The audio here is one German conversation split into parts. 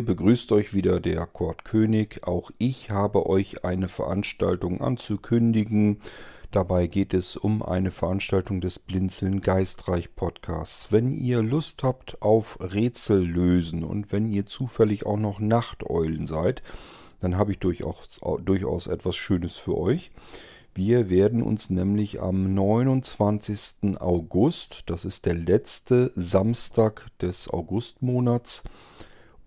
Hier begrüßt euch wieder der Kurt König. Auch ich habe euch eine Veranstaltung anzukündigen. Dabei geht es um eine Veranstaltung des Blinzeln Geistreich Podcasts. Wenn ihr Lust habt auf Rätsel lösen und wenn ihr zufällig auch noch Nachteulen seid, dann habe ich durchaus, durchaus etwas Schönes für euch. Wir werden uns nämlich am 29. August, das ist der letzte Samstag des Augustmonats,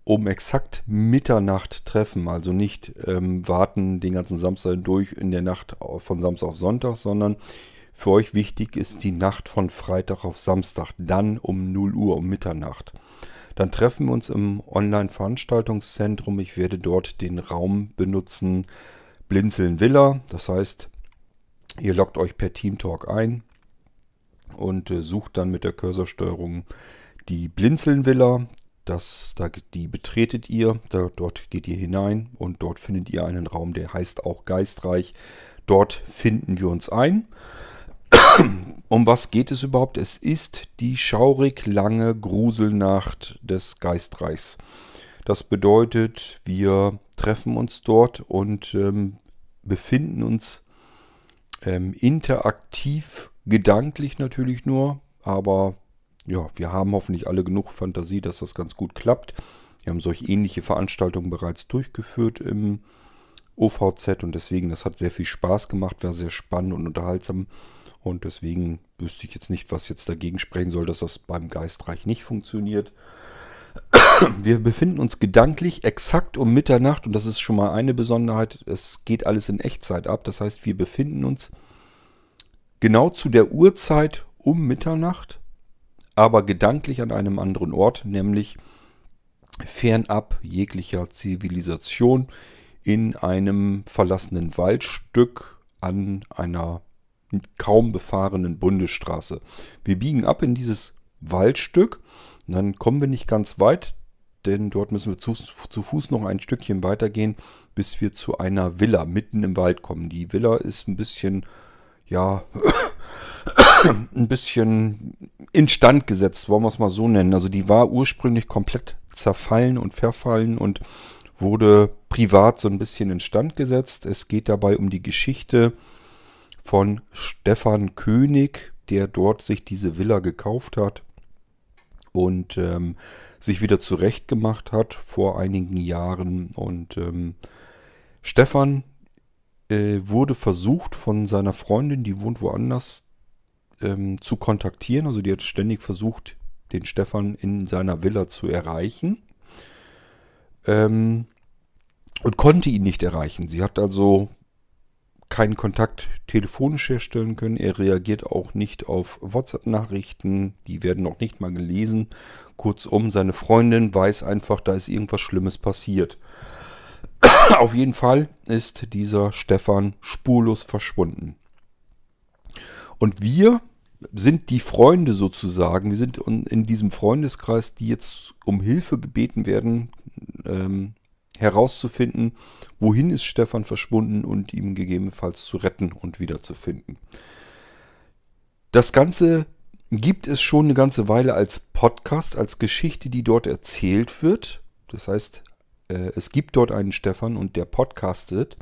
um exakt Mitternacht treffen. Also nicht ähm, warten den ganzen Samstag durch in der Nacht von Samstag auf Sonntag, sondern für euch wichtig ist die Nacht von Freitag auf Samstag, dann um 0 Uhr, um Mitternacht. Dann treffen wir uns im Online-Veranstaltungszentrum. Ich werde dort den Raum benutzen, Blinzeln Villa. Das heißt, ihr loggt euch per Teamtalk ein und äh, sucht dann mit der Cursorsteuerung die Blinzeln Villa. Das, da, die betretet ihr, da, dort geht ihr hinein und dort findet ihr einen Raum, der heißt auch Geistreich. Dort finden wir uns ein. um was geht es überhaupt? Es ist die schaurig lange Gruselnacht des Geistreichs. Das bedeutet, wir treffen uns dort und ähm, befinden uns ähm, interaktiv, gedanklich natürlich nur, aber ja, wir haben hoffentlich alle genug Fantasie, dass das ganz gut klappt. Wir haben solch ähnliche Veranstaltungen bereits durchgeführt im OVZ und deswegen, das hat sehr viel Spaß gemacht, war sehr spannend und unterhaltsam. Und deswegen wüsste ich jetzt nicht, was jetzt dagegen sprechen soll, dass das beim Geistreich nicht funktioniert. Wir befinden uns gedanklich exakt um Mitternacht und das ist schon mal eine Besonderheit. Es geht alles in Echtzeit ab. Das heißt, wir befinden uns genau zu der Uhrzeit um Mitternacht aber gedanklich an einem anderen Ort, nämlich fernab jeglicher Zivilisation in einem verlassenen Waldstück an einer kaum befahrenen Bundesstraße. Wir biegen ab in dieses Waldstück, dann kommen wir nicht ganz weit, denn dort müssen wir zu, zu, Fuß noch ein Stückchen weitergehen, bis wir zu einer Villa mitten im Wald kommen. Die Villa ist ein bisschen, ja, ein bisschen instand gesetzt, wollen wir es mal so nennen. Also die war ursprünglich komplett zerfallen und verfallen und wurde privat so ein bisschen instand gesetzt. Es geht dabei um die Geschichte von Stefan König, der dort sich diese Villa gekauft hat und ähm, sich wieder zurechtgemacht hat vor einigen Jahren. Und ähm, Stefan äh, wurde versucht von seiner Freundin, die wohnt woanders, ähm, zu kontaktieren. Also die hat ständig versucht, den Stefan in seiner Villa zu erreichen. Ähm, und konnte ihn nicht erreichen. Sie hat also keinen Kontakt telefonisch herstellen können. Er reagiert auch nicht auf WhatsApp-Nachrichten. Die werden noch nicht mal gelesen. Kurzum, seine Freundin weiß einfach, da ist irgendwas Schlimmes passiert. auf jeden Fall ist dieser Stefan spurlos verschwunden. Und wir sind die Freunde sozusagen, wir sind in diesem Freundeskreis, die jetzt um Hilfe gebeten werden, ähm, herauszufinden, wohin ist Stefan verschwunden und ihm gegebenenfalls zu retten und wiederzufinden. Das Ganze gibt es schon eine ganze Weile als Podcast, als Geschichte, die dort erzählt wird. Das heißt, äh, es gibt dort einen Stefan und der podcastet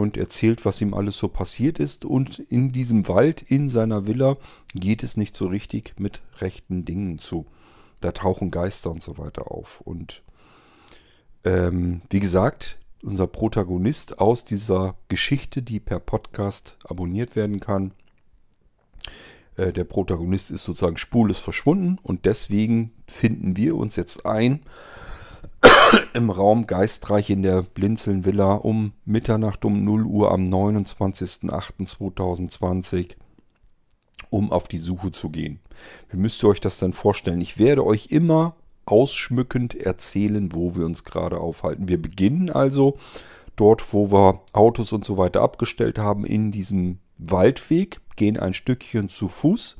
und erzählt, was ihm alles so passiert ist. Und in diesem Wald, in seiner Villa, geht es nicht so richtig mit rechten Dingen zu. Da tauchen Geister und so weiter auf. Und ähm, wie gesagt, unser Protagonist aus dieser Geschichte, die per Podcast abonniert werden kann, äh, der Protagonist ist sozusagen spurlos verschwunden und deswegen finden wir uns jetzt ein im Raum Geistreich in der Blinzeln Villa um Mitternacht um 0 Uhr am 29.08.2020, um auf die Suche zu gehen. Wie müsst ihr euch das dann vorstellen? Ich werde euch immer ausschmückend erzählen, wo wir uns gerade aufhalten. Wir beginnen also dort, wo wir Autos und so weiter abgestellt haben, in diesem Waldweg, gehen ein Stückchen zu Fuß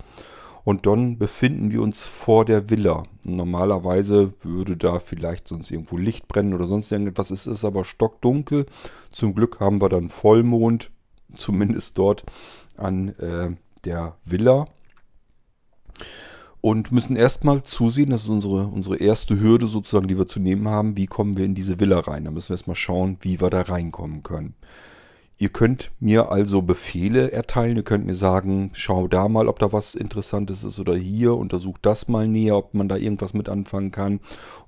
und dann befinden wir uns vor der Villa. Normalerweise würde da vielleicht sonst irgendwo Licht brennen oder sonst irgendetwas. Es ist aber stockdunkel. Zum Glück haben wir dann Vollmond, zumindest dort an äh, der Villa. und müssen erstmal zusehen, das ist unsere, unsere erste Hürde sozusagen, die wir zu nehmen haben, wie kommen wir in diese Villa rein. Da müssen wir erstmal schauen, wie wir da reinkommen können. Ihr könnt mir also Befehle erteilen. Ihr könnt mir sagen, schau da mal, ob da was Interessantes ist oder hier, untersucht das mal näher, ob man da irgendwas mit anfangen kann.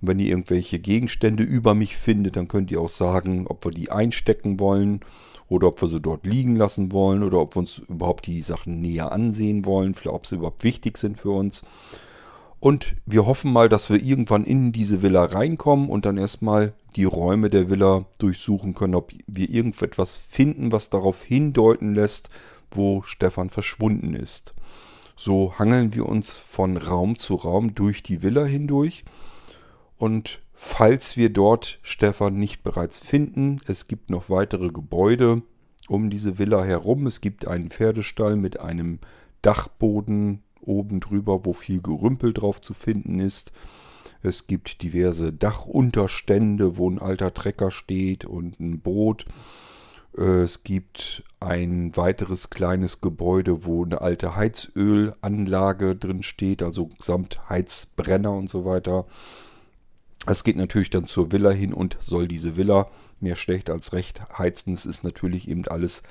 Und wenn ihr irgendwelche Gegenstände über mich findet, dann könnt ihr auch sagen, ob wir die einstecken wollen oder ob wir sie dort liegen lassen wollen oder ob wir uns überhaupt die Sachen näher ansehen wollen, ob sie überhaupt wichtig sind für uns. Und wir hoffen mal, dass wir irgendwann in diese Villa reinkommen und dann erstmal die Räume der Villa durchsuchen können, ob wir irgendetwas finden, was darauf hindeuten lässt, wo Stefan verschwunden ist. So hangeln wir uns von Raum zu Raum durch die Villa hindurch. Und falls wir dort Stefan nicht bereits finden, es gibt noch weitere Gebäude um diese Villa herum. Es gibt einen Pferdestall mit einem Dachboden oben drüber, wo viel Gerümpel drauf zu finden ist. Es gibt diverse Dachunterstände, wo ein alter Trecker steht und ein Boot. Äh, es gibt ein weiteres kleines Gebäude, wo eine alte Heizölanlage drin steht, also samt Heizbrenner und so weiter. Es geht natürlich dann zur Villa hin und soll diese Villa mehr schlecht als recht heizen. Es ist natürlich eben alles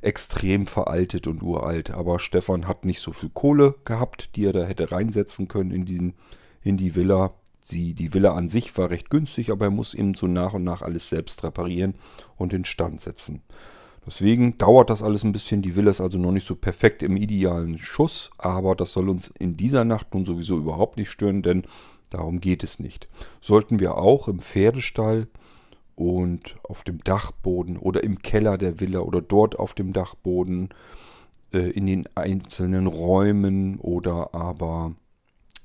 extrem veraltet und uralt. Aber Stefan hat nicht so viel Kohle gehabt, die er da hätte reinsetzen können in, diesen, in die Villa. Sie, die Villa an sich war recht günstig, aber er muss eben so nach und nach alles selbst reparieren und instand setzen. Deswegen dauert das alles ein bisschen. Die Villa ist also noch nicht so perfekt im idealen Schuss, aber das soll uns in dieser Nacht nun sowieso überhaupt nicht stören, denn darum geht es nicht. Sollten wir auch im Pferdestall und auf dem Dachboden oder im Keller der Villa oder dort auf dem Dachboden äh, in den einzelnen Räumen oder aber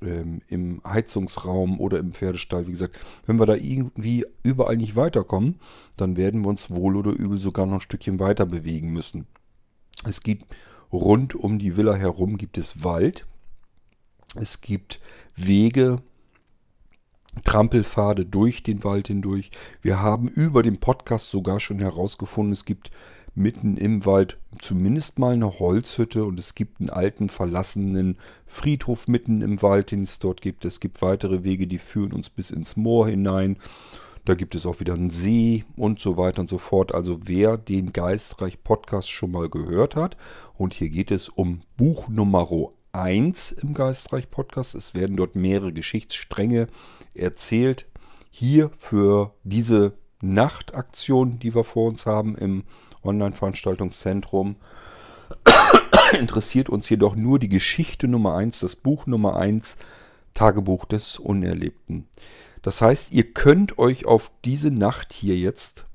ähm, im Heizungsraum oder im Pferdestall. Wie gesagt, wenn wir da irgendwie überall nicht weiterkommen, dann werden wir uns wohl oder übel sogar noch ein Stückchen weiter bewegen müssen. Es gibt rund um die Villa herum gibt es Wald. Es gibt Wege, Trampelpfade durch den Wald hindurch. Wir haben über den Podcast sogar schon herausgefunden, es gibt mitten im Wald zumindest mal eine Holzhütte und es gibt einen alten verlassenen Friedhof mitten im Wald, den es dort gibt. Es gibt weitere Wege, die führen uns bis ins Moor hinein. Da gibt es auch wieder einen See und so weiter und so fort. Also wer den Geistreich Podcast schon mal gehört hat und hier geht es um Buch Nummer 1 im Geistreich Podcast. Es werden dort mehrere Geschichtsstränge erzählt. Hier für diese Nachtaktion, die wir vor uns haben im Online-Veranstaltungszentrum, interessiert uns jedoch nur die Geschichte Nummer 1, das Buch Nummer 1, Tagebuch des Unerlebten. Das heißt, ihr könnt euch auf diese Nacht hier jetzt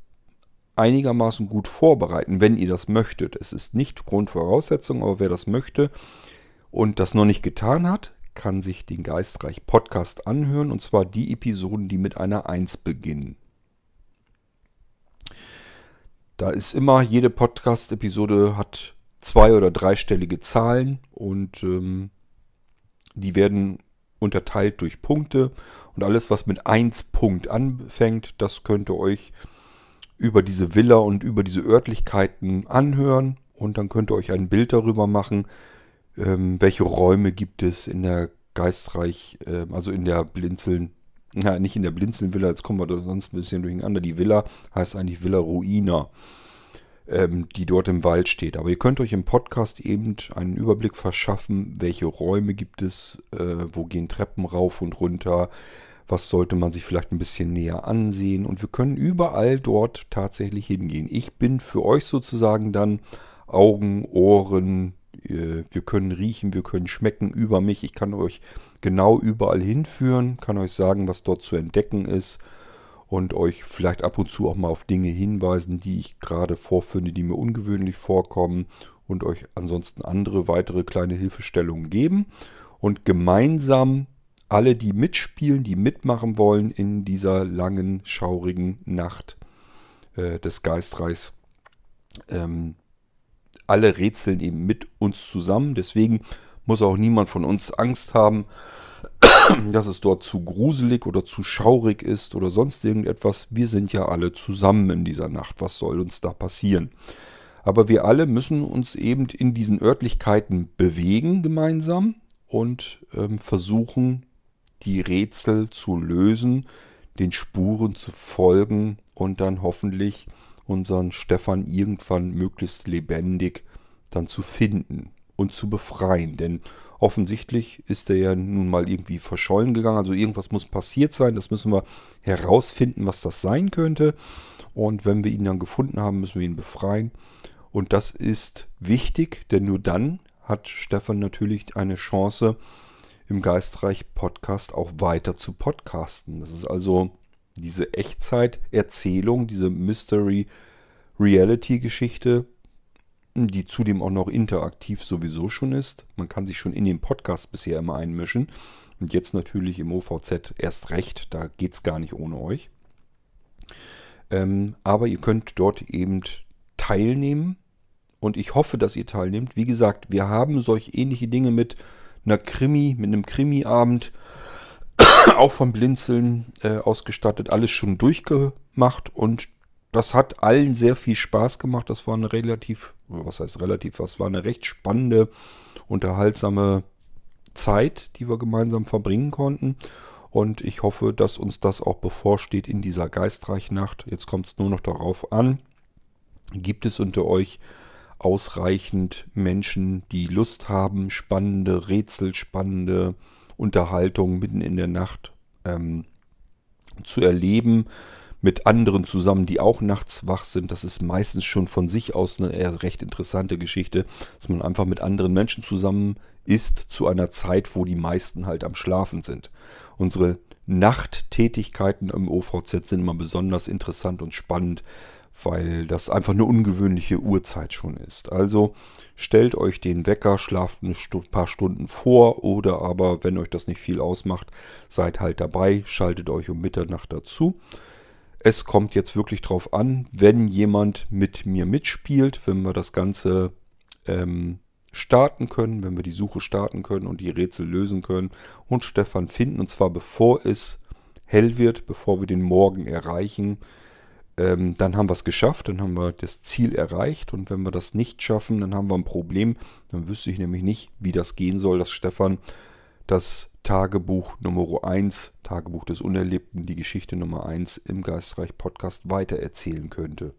einigermaßen gut vorbereiten, wenn ihr das möchtet. Es ist nicht Grundvoraussetzung, aber wer das möchte, und das noch nicht getan hat, kann sich den Geistreich Podcast anhören und zwar die Episoden, die mit einer 1 beginnen. Da ist immer, jede Podcast-Episode hat zwei- oder dreistellige Zahlen und ähm, die werden unterteilt durch Punkte. Und alles, was mit 1 Punkt anfängt, das könnt ihr euch über diese Villa und über diese Örtlichkeiten anhören. Und dann könnt ihr euch ein Bild darüber machen, ähm, welche Räume gibt es in der Geistreich, äh, also in der Blinzeln, na, nicht in der Blinzeln-Villa, jetzt kommen wir da sonst ein bisschen durcheinander. Die Villa heißt eigentlich Villa Ruina, ähm, die dort im Wald steht. Aber ihr könnt euch im Podcast eben einen Überblick verschaffen, welche Räume gibt es, äh, wo gehen Treppen rauf und runter, was sollte man sich vielleicht ein bisschen näher ansehen. Und wir können überall dort tatsächlich hingehen. Ich bin für euch sozusagen dann Augen, Ohren, wir können riechen, wir können schmecken über mich. Ich kann euch genau überall hinführen, kann euch sagen, was dort zu entdecken ist und euch vielleicht ab und zu auch mal auf Dinge hinweisen, die ich gerade vorfinde, die mir ungewöhnlich vorkommen und euch ansonsten andere weitere kleine Hilfestellungen geben und gemeinsam alle, die mitspielen, die mitmachen wollen in dieser langen, schaurigen Nacht äh, des Geistreichs, ähm, alle rätseln eben mit uns zusammen. Deswegen muss auch niemand von uns Angst haben, dass es dort zu gruselig oder zu schaurig ist oder sonst irgendetwas. Wir sind ja alle zusammen in dieser Nacht. Was soll uns da passieren? Aber wir alle müssen uns eben in diesen Örtlichkeiten bewegen gemeinsam und ähm, versuchen, die Rätsel zu lösen, den Spuren zu folgen und dann hoffentlich unseren Stefan irgendwann möglichst lebendig dann zu finden und zu befreien. Denn offensichtlich ist er ja nun mal irgendwie verschollen gegangen. Also irgendwas muss passiert sein. Das müssen wir herausfinden, was das sein könnte. Und wenn wir ihn dann gefunden haben, müssen wir ihn befreien. Und das ist wichtig, denn nur dann hat Stefan natürlich eine Chance, im Geistreich Podcast auch weiter zu podcasten. Das ist also diese Echtzeit-Erzählung, diese Mystery Reality Geschichte, die zudem auch noch interaktiv sowieso schon ist. Man kann sich schon in den Podcast bisher immer einmischen. Und jetzt natürlich im OVZ erst recht, da geht es gar nicht ohne euch. Ähm, aber ihr könnt dort eben teilnehmen. Und ich hoffe, dass ihr teilnehmt. Wie gesagt, wir haben solch ähnliche Dinge mit einer Krimi, mit einem Krimi-Abend, auch vom Blinzeln äh, ausgestattet, alles schon durchgemacht und das hat allen sehr viel Spaß gemacht. Das war eine relativ, was heißt relativ, was war eine recht spannende, unterhaltsame Zeit, die wir gemeinsam verbringen konnten. Und ich hoffe, dass uns das auch bevorsteht in dieser geistreichen Nacht. Jetzt kommt es nur noch darauf an, gibt es unter euch ausreichend Menschen, die Lust haben, spannende Rätsel, spannende Unterhaltung mitten in der Nacht ähm, zu erleben mit anderen zusammen, die auch nachts wach sind. Das ist meistens schon von sich aus eine eher recht interessante Geschichte, dass man einfach mit anderen Menschen zusammen ist zu einer Zeit, wo die meisten halt am Schlafen sind. Unsere Nachttätigkeiten im OVZ sind immer besonders interessant und spannend, weil das einfach eine ungewöhnliche Uhrzeit schon ist. Also stellt euch den Wecker, schlaft ein paar Stunden vor oder aber, wenn euch das nicht viel ausmacht, seid halt dabei, schaltet euch um Mitternacht dazu. Es kommt jetzt wirklich drauf an, wenn jemand mit mir mitspielt, wenn wir das Ganze ähm, starten können, wenn wir die Suche starten können und die Rätsel lösen können und Stefan finden, und zwar bevor es hell wird, bevor wir den Morgen erreichen ähm, dann haben wir es geschafft, dann haben wir das Ziel erreicht. Und wenn wir das nicht schaffen, dann haben wir ein Problem. Dann wüsste ich nämlich nicht, wie das gehen soll, dass Stefan das Tagebuch Nummer 1, Tagebuch des Unerlebten, die Geschichte Nummer 1 im Geistreich Podcast weitererzählen könnte.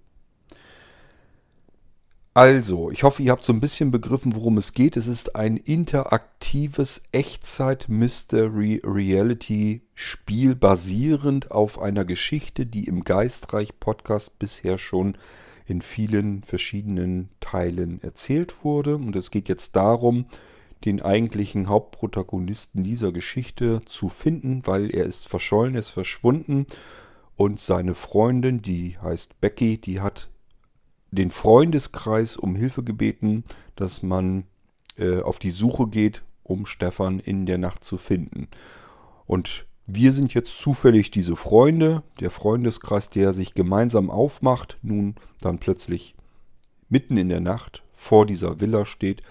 Also, ich hoffe, ihr habt so ein bisschen begriffen, worum es geht. Es ist ein interaktives Echtzeit-Mystery-Reality-Spiel basierend auf einer Geschichte, die im Geistreich-Podcast bisher schon in vielen verschiedenen Teilen erzählt wurde. Und es geht jetzt darum, den eigentlichen Hauptprotagonisten dieser Geschichte zu finden, weil er ist verschollen, er ist verschwunden. Und seine Freundin, die heißt Becky, die hat den Freundeskreis um Hilfe gebeten, dass man äh, auf die Suche geht, um Stefan in der Nacht zu finden. Und wir sind jetzt zufällig diese Freunde, der Freundeskreis, der sich gemeinsam aufmacht, nun dann plötzlich mitten in der Nacht vor dieser Villa steht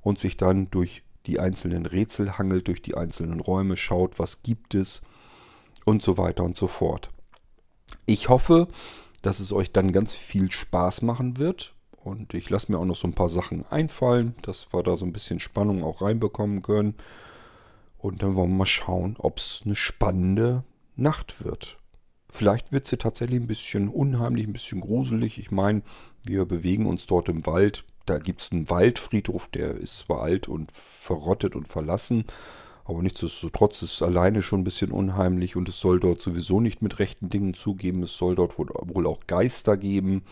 und sich dann durch die einzelnen Rätsel hangelt, durch die einzelnen Räume schaut, was gibt es und so weiter und so fort. Ich hoffe, dass es euch dann ganz viel Spaß machen wird. Und ich lasse mir auch noch so ein paar Sachen einfallen, dass wir da so ein bisschen Spannung auch reinbekommen können. Und dann wollen wir mal schauen, ob es eine spannende Nacht wird. Vielleicht wird sie tatsächlich ein bisschen unheimlich, ein bisschen gruselig. Ich meine, wir bewegen uns dort im Wald. Da gibt es einen Waldfriedhof, der ist zwar alt und verrottet und verlassen, aber nichtsdestotrotz ist es alleine schon ein bisschen unheimlich und es soll dort sowieso nicht mit rechten Dingen zugeben. Es soll dort wohl auch Geister geben.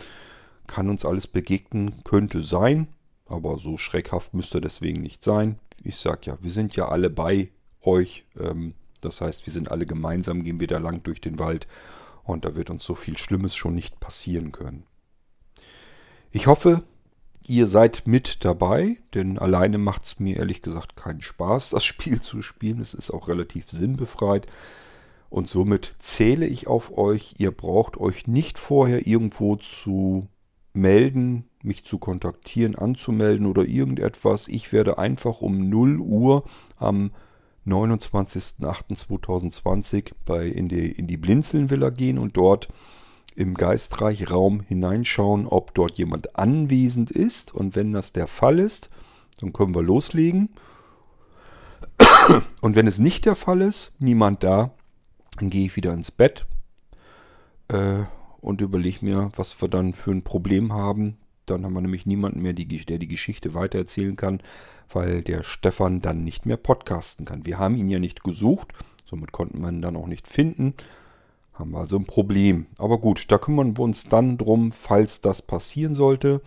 Kann uns alles begegnen, könnte sein, aber so schreckhaft müsste deswegen nicht sein. Ich sag ja, wir sind ja alle bei euch. Ähm, das heißt, wir sind alle gemeinsam, gehen wir da lang durch den Wald und da wird uns so viel Schlimmes schon nicht passieren können. Ich hoffe, Ihr seid mit dabei, denn alleine macht es mir ehrlich gesagt keinen Spaß, das Spiel zu spielen. Es ist auch relativ sinnbefreit. Und somit zähle ich auf euch. Ihr braucht euch nicht vorher irgendwo zu melden, mich zu kontaktieren, anzumelden oder irgendetwas. Ich werde einfach um 0 Uhr am 29.08.2020 bei in die, in die Blinzeln-Villa gehen und dort im Geistreichraum hineinschauen, ob dort jemand anwesend ist. Und wenn das der Fall ist, dann können wir loslegen. Und wenn es nicht der Fall ist, niemand da, dann gehe ich wieder ins Bett äh, und überlege mir, was wir dann für ein Problem haben. Dann haben wir nämlich niemanden mehr, die, der die Geschichte weitererzählen kann, weil der Stefan dann nicht mehr podcasten kann. Wir haben ihn ja nicht gesucht, somit konnten wir ihn dann auch nicht finden. Haben wir also ein Problem. Aber gut, da kümmern wir uns dann drum, falls das passieren sollte.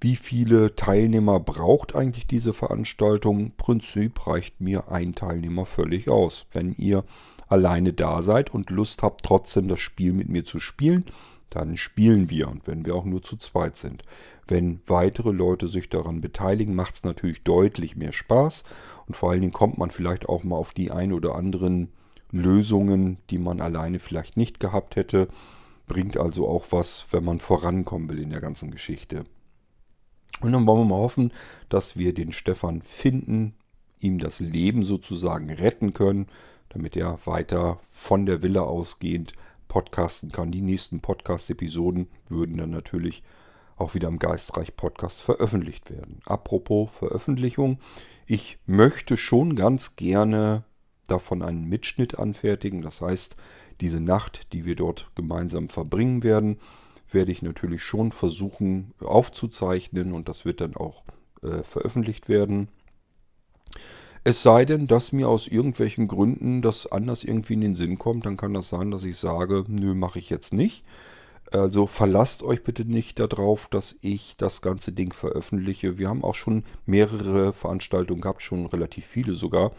Wie viele Teilnehmer braucht eigentlich diese Veranstaltung? Im Prinzip reicht mir ein Teilnehmer völlig aus. Wenn ihr alleine da seid und Lust habt, trotzdem das Spiel mit mir zu spielen, dann spielen wir und wenn wir auch nur zu zweit sind. Wenn weitere Leute sich daran beteiligen, macht es natürlich deutlich mehr Spaß und vor allen Dingen kommt man vielleicht auch mal auf die ein oder anderen Lösungen, die man alleine vielleicht nicht gehabt hätte. Bringt also auch was, wenn man vorankommen will in der ganzen Geschichte. Und dann wollen wir mal hoffen, dass wir den Stefan finden, ihm das Leben sozusagen retten können, damit er weiter von der Villa ausgehend podcasten kann. Die nächsten Podcast-Episoden würden dann natürlich auch wieder im Geistreich Podcast veröffentlicht werden. Apropos Veröffentlichung, ich möchte schon ganz gerne davon einen Mitschnitt anfertigen. Das heißt, diese Nacht, die wir dort gemeinsam verbringen werden, werde ich natürlich schon versuchen aufzuzeichnen und das wird dann auch äh, veröffentlicht werden. Es sei denn, dass mir aus irgendwelchen Gründen das anders irgendwie in den Sinn kommt, dann kann das sein, dass ich sage, nö, mache ich jetzt nicht. Also verlasst euch bitte nicht darauf, dass ich das ganze Ding veröffentliche. Wir haben auch schon mehrere Veranstaltungen gehabt, schon relativ viele sogar,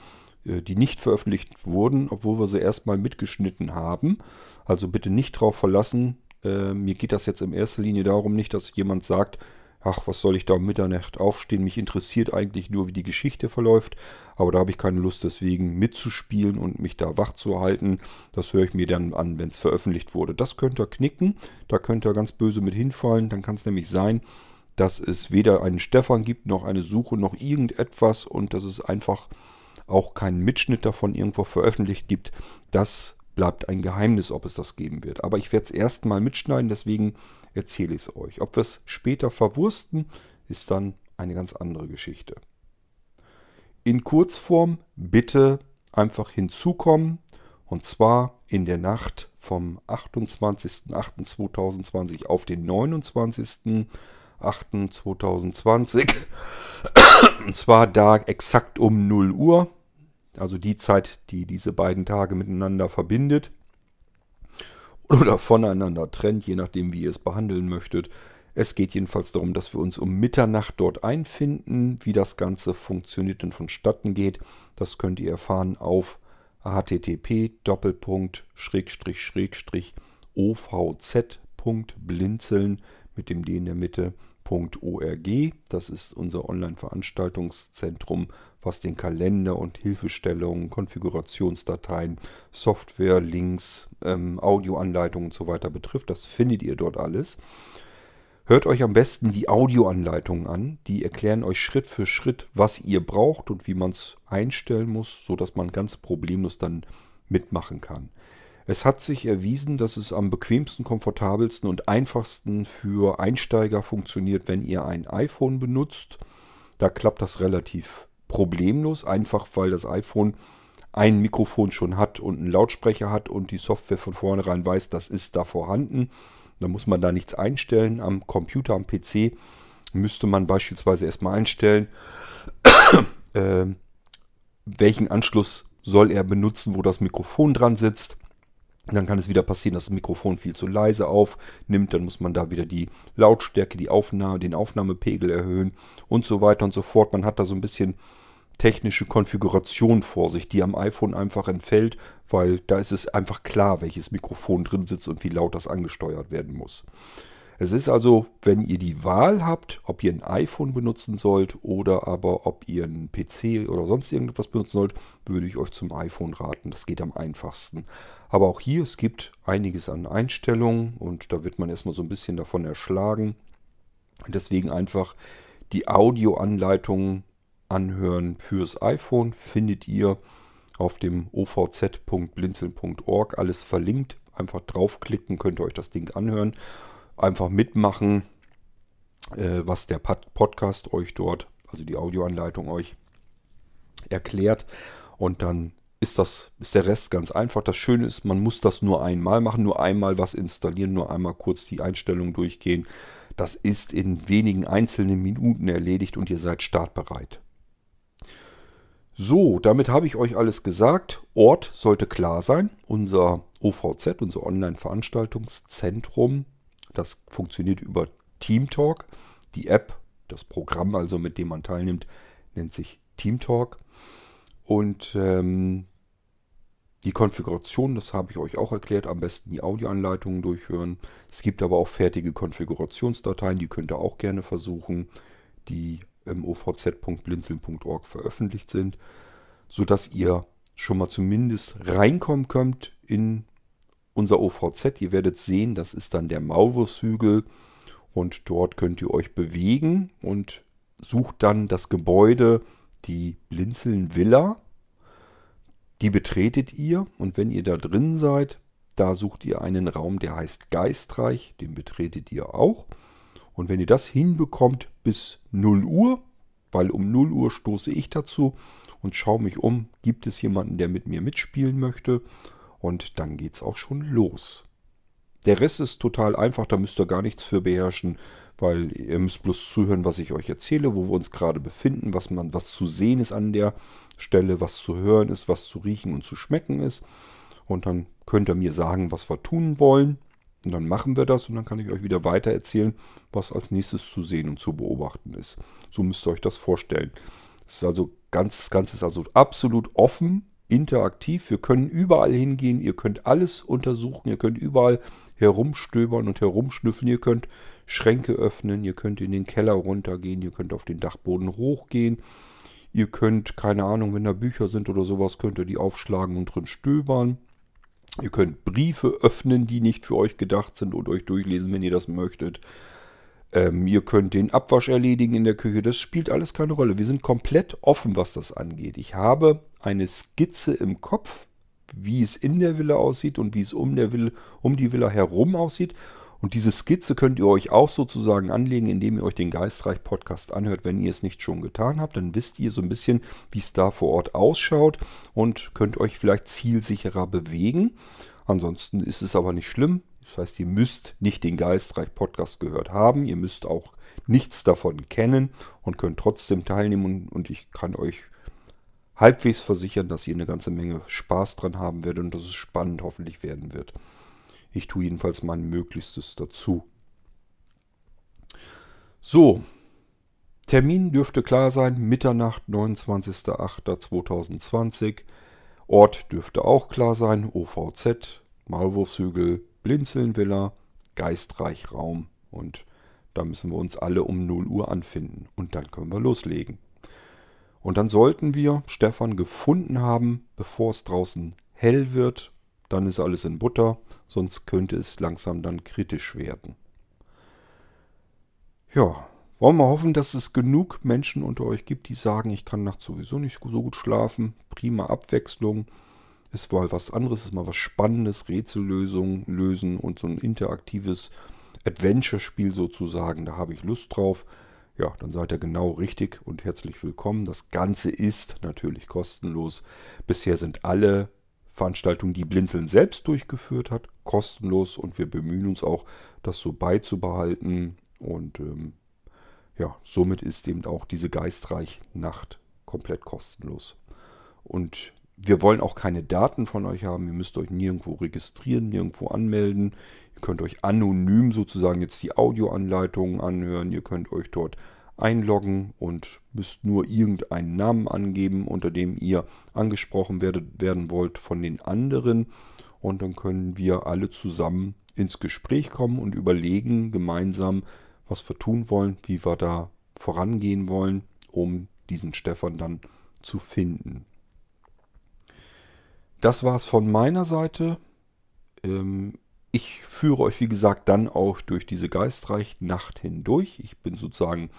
die nicht veröffentlicht wurden, obwohl wir sie erstmal mitgeschnitten haben. Also bitte nicht darauf verlassen, äh, mir geht das jetzt in erster Linie darum nicht, dass jemand sagt, ach, was soll ich da um Mitternacht aufstehen? Mich interessiert eigentlich nur, wie die Geschichte verläuft. Aber da habe ich keine Lust, deswegen mitzuspielen und mich da wach zu halten. Das höre ich mir dann an, wenn es veröffentlicht wurde. Das könnt ihr knicken. Da könnt ihr ganz böse mit hinfallen. Dann kann es nämlich sein, dass es weder einen Stefan gibt, noch eine Suche, noch irgendetwas. Und dass es einfach auch keinen Mitschnitt davon irgendwo veröffentlicht gibt. Das bleibt ein Geheimnis, ob es das geben wird. Aber ich werde es erstmal mitschneiden, deswegen erzähle ich es euch. Ob wir es später verwursten, ist dann eine ganz andere Geschichte. In Kurzform bitte einfach hinzukommen und zwar in der Nacht vom 28.08.2020 auf den 29.08.2020. Und zwar da exakt um 0 Uhr also die Zeit, die diese beiden Tage miteinander verbindet oder voneinander trennt, je nachdem, wie ihr es behandeln möchtet. Es geht jedenfalls darum, dass wir uns um Mitternacht dort einfinden. Wie das Ganze funktioniert und vonstatten geht, das könnt ihr erfahren auf http ovz.blinzeln mit dem D in der Mitte .org. Das ist unser Online-Veranstaltungszentrum, was den Kalender und Hilfestellungen, Konfigurationsdateien, Software, Links, ähm, Audioanleitungen und so weiter betrifft. Das findet ihr dort alles. Hört euch am besten die Audioanleitungen an. Die erklären euch Schritt für Schritt, was ihr braucht und wie man es einstellen muss, sodass man ganz problemlos dann mitmachen kann. Es hat sich erwiesen, dass es am bequemsten, komfortabelsten und einfachsten für Einsteiger funktioniert, wenn ihr ein iPhone benutzt. Da klappt das relativ problemlos, einfach weil das iPhone ein Mikrofon schon hat und einen Lautsprecher hat und die Software von vornherein weiß, das ist da vorhanden. Da muss man da nichts einstellen. Am Computer, am PC müsste man beispielsweise erstmal einstellen, äh, welchen Anschluss soll er benutzen, wo das Mikrofon dran sitzt. Dann kann es wieder passieren, dass das Mikrofon viel zu leise aufnimmt. Dann muss man da wieder die Lautstärke, die Aufnahme, den Aufnahmepegel erhöhen und so weiter und so fort. Man hat da so ein bisschen technische Konfiguration vor sich, die am iPhone einfach entfällt, weil da ist es einfach klar, welches Mikrofon drin sitzt und wie laut das angesteuert werden muss. Es ist also, wenn ihr die Wahl habt, ob ihr ein iPhone benutzen sollt oder aber ob ihr einen PC oder sonst irgendetwas benutzen sollt, würde ich euch zum iPhone raten. Das geht am einfachsten. Aber auch hier, es gibt einiges an Einstellungen und da wird man erstmal so ein bisschen davon erschlagen. Deswegen einfach die Audioanleitungen anhören fürs iPhone findet ihr auf dem ovz.blinzeln.org alles verlinkt. Einfach draufklicken, könnt ihr euch das Ding anhören einfach mitmachen, äh, was der Podcast euch dort, also die Audioanleitung euch erklärt. Und dann ist das, ist der Rest ganz einfach. Das Schöne ist, man muss das nur einmal machen, nur einmal was installieren, nur einmal kurz die Einstellungen durchgehen. Das ist in wenigen einzelnen Minuten erledigt und ihr seid startbereit. So, damit habe ich euch alles gesagt. Ort sollte klar sein. Unser OVZ, unser Online-Veranstaltungszentrum, das funktioniert über TeamTalk. Die App, das Programm also, mit dem man teilnimmt, nennt sich TeamTalk. Und ähm, die Konfiguration, das habe ich euch auch erklärt, am besten die Audioanleitungen durchhören. Es gibt aber auch fertige Konfigurationsdateien, die könnt ihr auch gerne versuchen, die im ovz.blinzeln.org veröffentlicht sind, sodass ihr schon mal zumindest reinkommen könnt in unser OVZ. Ihr werdet sehen, das ist dann der Maulwurfshügel und dort könnt ihr euch bewegen und sucht dann das Gebäude, die Blinzeln Villa. Die betretet ihr und wenn ihr da drin seid, da sucht ihr einen Raum, der heißt Geistreich, den betretet ihr auch. Und wenn ihr das hinbekommt bis 0 Uhr, weil um 0 Uhr stoße ich dazu und schaue mich um, gibt es jemanden, der mit mir mitspielen möchte. Und dann geht es auch schon los. Der Rest ist total einfach, da müsst ihr gar nichts für beherrschen, weil ihr müsst bloß zuhören, was ich euch erzähle, wo wir uns gerade befinden, was man, was zu sehen ist an der Stelle, was zu hören ist, was zu riechen und zu schmecken ist. Und dann könnt ihr mir sagen, was wir tun wollen. Und dann machen wir das und dann kann ich euch wieder weiter erzählen, was als nächstes zu sehen und zu beobachten ist. So müsst ihr euch das vorstellen. Es ist also ganz, das Ganze ist also absolut offen, interaktiv. Wir können überall hingehen. Ihr könnt alles untersuchen. Ihr könnt überall herumstöbern und herumschnüffeln. Ihr könnt Schränke öffnen. Ihr könnt in den Keller runtergehen. Ihr könnt auf den Dachboden hochgehen. Ihr könnt, keine Ahnung, wenn da Bücher sind oder sowas, könnt ihr die aufschlagen und drin stöbern. Ihr könnt Briefe öffnen, die nicht für euch gedacht sind und euch durchlesen, wenn ihr das möchtet. Ähm, ihr könnt den Abwasch erledigen in der Küche. Das spielt alles keine Rolle. Wir sind komplett offen, was das angeht. Ich habe eine Skizze im Kopf, wie es in der Villa aussieht und wie es um, der Villa, um die Villa herum aussieht. Und diese Skizze könnt ihr euch auch sozusagen anlegen, indem ihr euch den Geistreich-Podcast anhört, wenn ihr es nicht schon getan habt. Dann wisst ihr so ein bisschen, wie es da vor Ort ausschaut und könnt euch vielleicht zielsicherer bewegen. Ansonsten ist es aber nicht schlimm. Das heißt, ihr müsst nicht den Geistreich-Podcast gehört haben. Ihr müsst auch nichts davon kennen und könnt trotzdem teilnehmen. Und ich kann euch halbwegs versichern, dass ihr eine ganze Menge Spaß dran haben werdet und dass es spannend hoffentlich werden wird. Ich tue jedenfalls mein Möglichstes dazu. So, Termin dürfte klar sein, Mitternacht, 29.08.2020. Ort dürfte auch klar sein, OVZ, Maulwurfshügel, Blinzelnvilla, Geistreich Raum. Und da müssen wir uns alle um 0 Uhr anfinden. Und dann können wir loslegen. Und dann sollten wir Stefan gefunden haben, bevor es draußen hell wird dann ist alles in Butter, sonst könnte es langsam dann kritisch werden. Ja, wollen wir hoffen, dass es genug Menschen unter euch gibt, die sagen, ich kann nachts sowieso nicht so gut schlafen. Prima Abwechslung. Ist mal was anderes, ist mal was Spannendes, Rätsellösungen lösen und so ein interaktives Adventure-Spiel sozusagen. Da habe ich Lust drauf. Ja, dann seid ihr genau richtig und herzlich willkommen. Das Ganze ist natürlich kostenlos. Bisher sind alle Veranstaltung, die Blinzeln selbst durchgeführt hat, kostenlos und wir bemühen uns auch, das so beizubehalten. Und ähm, ja, somit ist eben auch diese Geistreich-Nacht komplett kostenlos. Und wir wollen auch keine Daten von euch haben. Ihr müsst euch nirgendwo registrieren, nirgendwo anmelden. Ihr könnt euch anonym sozusagen jetzt die Audioanleitungen anhören. Ihr könnt euch dort einloggen und müsst nur irgendeinen Namen angeben, unter dem ihr angesprochen werdet, werden wollt von den anderen. Und dann können wir alle zusammen ins Gespräch kommen und überlegen gemeinsam, was wir tun wollen, wie wir da vorangehen wollen, um diesen Stefan dann zu finden. Das war es von meiner Seite. Ähm, ich führe euch, wie gesagt, dann auch durch diese Geistreich-Nacht hindurch. Ich bin sozusagen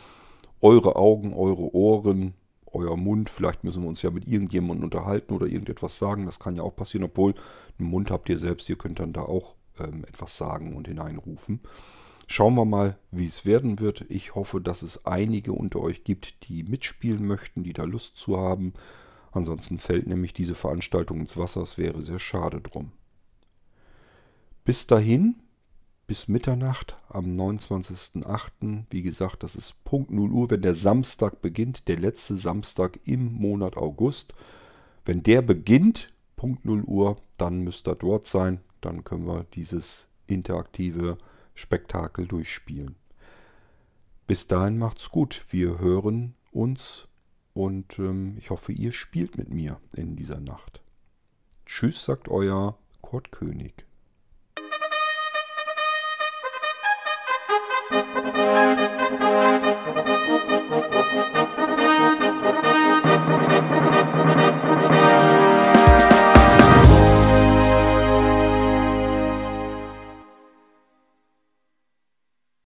eure Augen, eure Ohren, euer Mund. Vielleicht müssen wir uns ja mit irgendjemandem unterhalten oder irgendetwas sagen. Das kann ja auch passieren, obwohl einen Mund habt ihr selbst. Ihr könnt dann da auch ähm, etwas sagen und hineinrufen. Schauen wir mal, wie es werden wird. Ich hoffe, dass es einige unter euch gibt, die mitspielen möchten, die da Lust zu haben. Ansonsten fällt nämlich diese Veranstaltung ins Wasser. Es wäre sehr schade drum. Bis dahin, bis Mitternacht am 29.08. Wie gesagt, das ist Punkt 0 Uhr, wenn der Samstag beginnt, der letzte Samstag im Monat August. Wenn der beginnt, Punkt 0 Uhr, dann müsst ihr dort sein. Dann können wir dieses interaktive Spektakel durchspielen. Bis dahin macht's gut. Wir hören uns und ähm, ich hoffe, ihr spielt mit mir in dieser Nacht. Tschüss, sagt euer Kurt König. Música